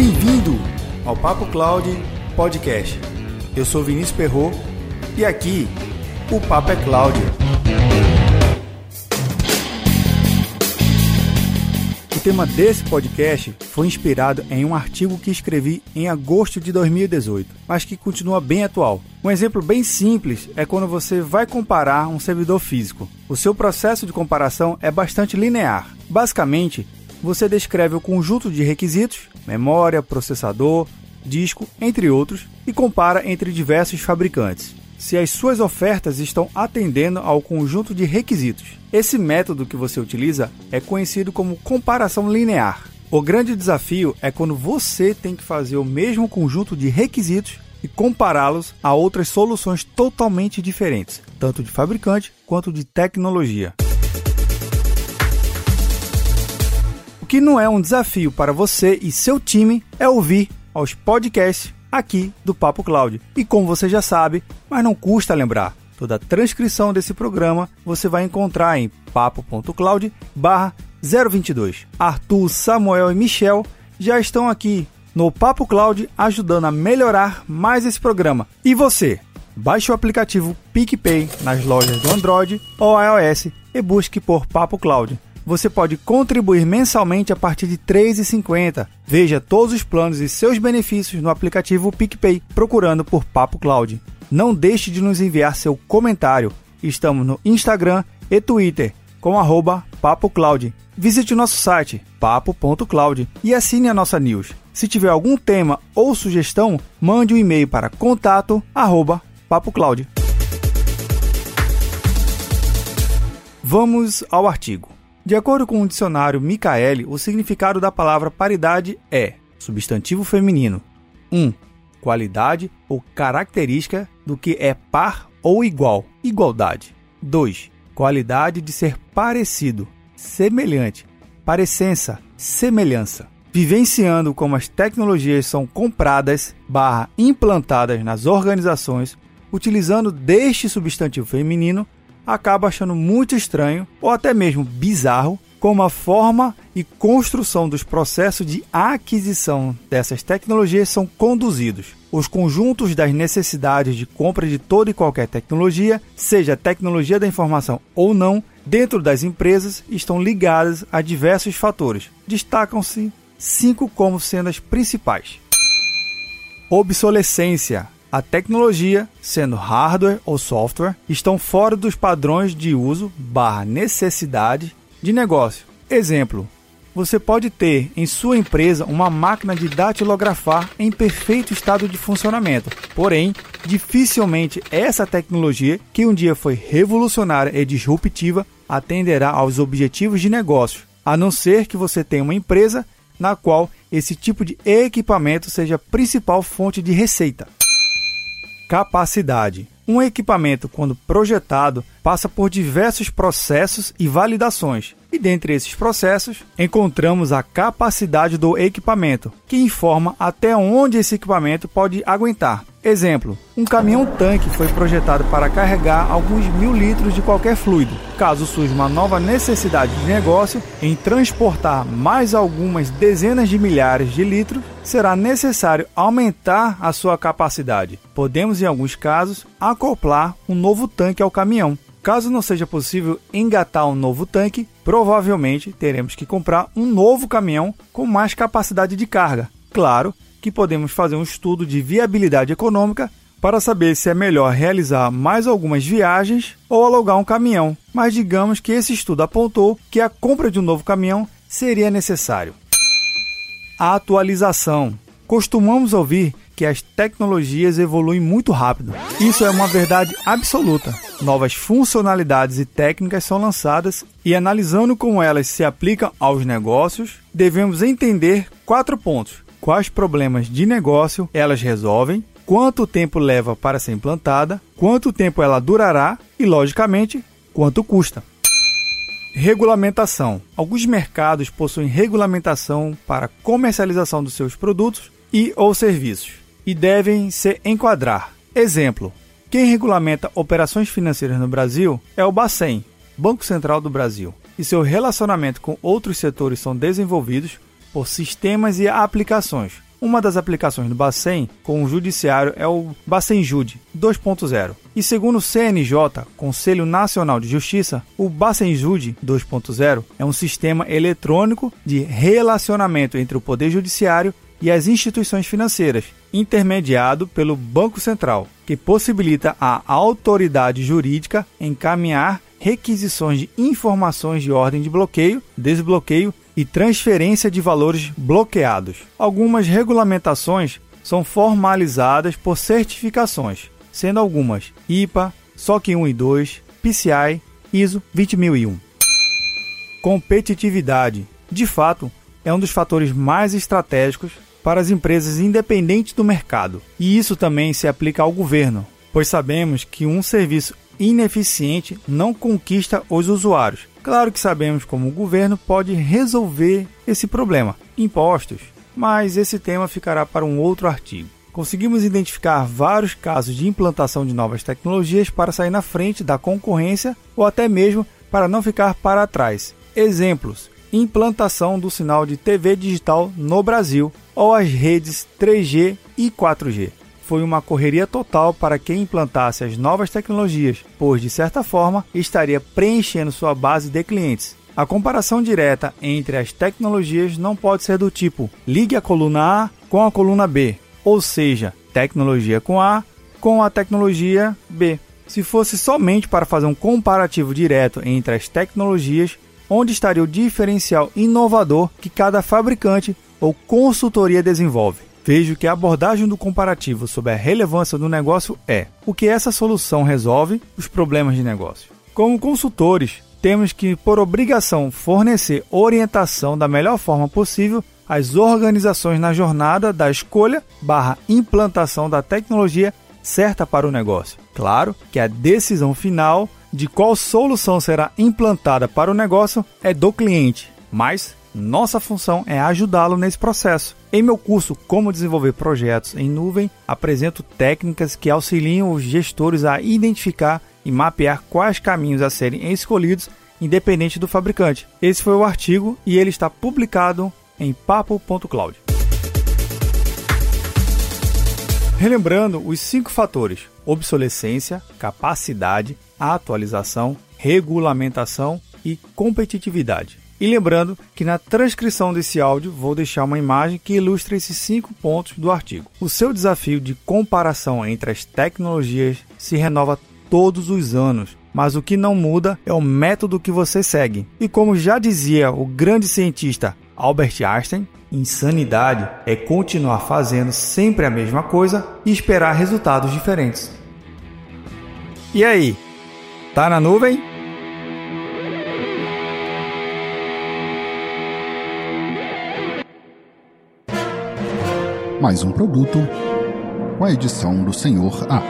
Bem-vindo ao Papo Cloud Podcast. Eu sou Vinícius Perro e aqui o Papo é Cloud. O tema desse podcast foi inspirado em um artigo que escrevi em agosto de 2018, mas que continua bem atual. Um exemplo bem simples é quando você vai comparar um servidor físico. O seu processo de comparação é bastante linear. Basicamente, você descreve o conjunto de requisitos, memória, processador, disco, entre outros, e compara entre diversos fabricantes se as suas ofertas estão atendendo ao conjunto de requisitos. Esse método que você utiliza é conhecido como comparação linear. O grande desafio é quando você tem que fazer o mesmo conjunto de requisitos e compará-los a outras soluções totalmente diferentes, tanto de fabricante quanto de tecnologia. Que não é um desafio para você e seu time é ouvir aos podcasts aqui do Papo Cloud. E como você já sabe, mas não custa lembrar, toda a transcrição desse programa você vai encontrar em papo.cloud 022. Arthur, Samuel e Michel já estão aqui no Papo Cloud ajudando a melhorar mais esse programa. E você? Baixe o aplicativo PicPay nas lojas do Android ou iOS e busque por Papo Cloud você pode contribuir mensalmente a partir de R$ 3,50. Veja todos os planos e seus benefícios no aplicativo PicPay, procurando por Papo Cloud. Não deixe de nos enviar seu comentário. Estamos no Instagram e Twitter com arroba. Visite o nosso site papo.cloud e assine a nossa news. Se tiver algum tema ou sugestão, mande um e-mail para contato arroba Papo Cloud. Vamos ao artigo. De acordo com o dicionário Micaeli, o significado da palavra paridade é substantivo feminino. 1. Um, qualidade ou característica do que é par ou igual, igualdade. 2. Qualidade de ser parecido, semelhante, parecença, semelhança. Vivenciando como as tecnologias são compradas barra implantadas nas organizações, utilizando deste substantivo feminino acaba achando muito estranho ou até mesmo bizarro como a forma e construção dos processos de aquisição dessas tecnologias são conduzidos. Os conjuntos das necessidades de compra de toda e qualquer tecnologia, seja tecnologia da informação ou não, dentro das empresas estão ligadas a diversos fatores. Destacam-se cinco como sendo as principais: obsolescência, a tecnologia, sendo hardware ou software, estão fora dos padrões de uso barra necessidade de negócio. Exemplo, você pode ter em sua empresa uma máquina de datilografar em perfeito estado de funcionamento. Porém, dificilmente essa tecnologia, que um dia foi revolucionária e disruptiva, atenderá aos objetivos de negócio, a não ser que você tenha uma empresa na qual esse tipo de equipamento seja a principal fonte de receita. Capacidade. Um equipamento, quando projetado, passa por diversos processos e validações, e dentre esses processos, encontramos a capacidade do equipamento, que informa até onde esse equipamento pode aguentar. Exemplo: um caminhão-tanque foi projetado para carregar alguns mil litros de qualquer fluido. Caso surja uma nova necessidade de negócio em transportar mais algumas dezenas de milhares de litros, será necessário aumentar a sua capacidade. Podemos, em alguns casos, acoplar um novo tanque ao caminhão. Caso não seja possível engatar um novo tanque, provavelmente teremos que comprar um novo caminhão com mais capacidade de carga. Claro que podemos fazer um estudo de viabilidade econômica para saber se é melhor realizar mais algumas viagens ou alugar um caminhão, mas digamos que esse estudo apontou que a compra de um novo caminhão seria necessário. A atualização. Costumamos ouvir que as tecnologias evoluem muito rápido. Isso é uma verdade absoluta. Novas funcionalidades e técnicas são lançadas e analisando como elas se aplicam aos negócios, devemos entender quatro pontos: quais problemas de negócio elas resolvem, quanto tempo leva para ser implantada, quanto tempo ela durará e, logicamente, quanto custa. Regulamentação. Alguns mercados possuem regulamentação para comercialização dos seus produtos e ou serviços e devem se enquadrar. Exemplo: quem regulamenta operações financeiras no Brasil é o Bacen, Banco Central do Brasil, e seu relacionamento com outros setores são desenvolvidos por sistemas e aplicações, Uma das aplicações do Bacen com o judiciário é o Bacen Jude 2.0. E segundo o CNJ, Conselho Nacional de Justiça, o Bacen Jude 2.0 é um sistema eletrônico de relacionamento entre o Poder Judiciário e as instituições financeiras, intermediado pelo Banco Central, que possibilita à autoridade jurídica encaminhar requisições de informações de ordem de bloqueio, desbloqueio e transferência de valores bloqueados. Algumas regulamentações são formalizadas por certificações, sendo algumas IPA, SOC 1 e 2, PCI, ISO 20001. Competitividade. De fato, é um dos fatores mais estratégicos para as empresas independentes do mercado. E isso também se aplica ao governo, pois sabemos que um serviço ineficiente não conquista os usuários. Claro que sabemos como o governo pode resolver esse problema, impostos, mas esse tema ficará para um outro artigo. Conseguimos identificar vários casos de implantação de novas tecnologias para sair na frente da concorrência ou até mesmo para não ficar para trás. Exemplos: implantação do sinal de TV digital no Brasil ou as redes 3G e 4G foi uma correria total para quem implantasse as novas tecnologias, pois de certa forma estaria preenchendo sua base de clientes. A comparação direta entre as tecnologias não pode ser do tipo ligue a coluna A com a coluna B, ou seja, tecnologia com A com a tecnologia B. Se fosse somente para fazer um comparativo direto entre as tecnologias, onde estaria o diferencial inovador que cada fabricante ou consultoria desenvolve? vejo que a abordagem do comparativo sobre a relevância do negócio é o que essa solução resolve os problemas de negócio. Como consultores, temos que, por obrigação, fornecer orientação da melhor forma possível às organizações na jornada da escolha barra implantação da tecnologia certa para o negócio. Claro que a decisão final de qual solução será implantada para o negócio é do cliente, mas nossa função é ajudá-lo nesse processo. Em meu curso Como Desenvolver Projetos em Nuvem, apresento técnicas que auxiliam os gestores a identificar e mapear quais caminhos a serem escolhidos, independente do fabricante. Esse foi o artigo e ele está publicado em papo.cloud. Relembrando os cinco fatores: obsolescência, capacidade, atualização, regulamentação e competitividade. E lembrando que na transcrição desse áudio vou deixar uma imagem que ilustra esses cinco pontos do artigo. O seu desafio de comparação entre as tecnologias se renova todos os anos, mas o que não muda é o método que você segue. E como já dizia o grande cientista Albert Einstein, insanidade é continuar fazendo sempre a mesma coisa e esperar resultados diferentes. E aí? Tá na nuvem? mais um produto com a edição do Senhor A.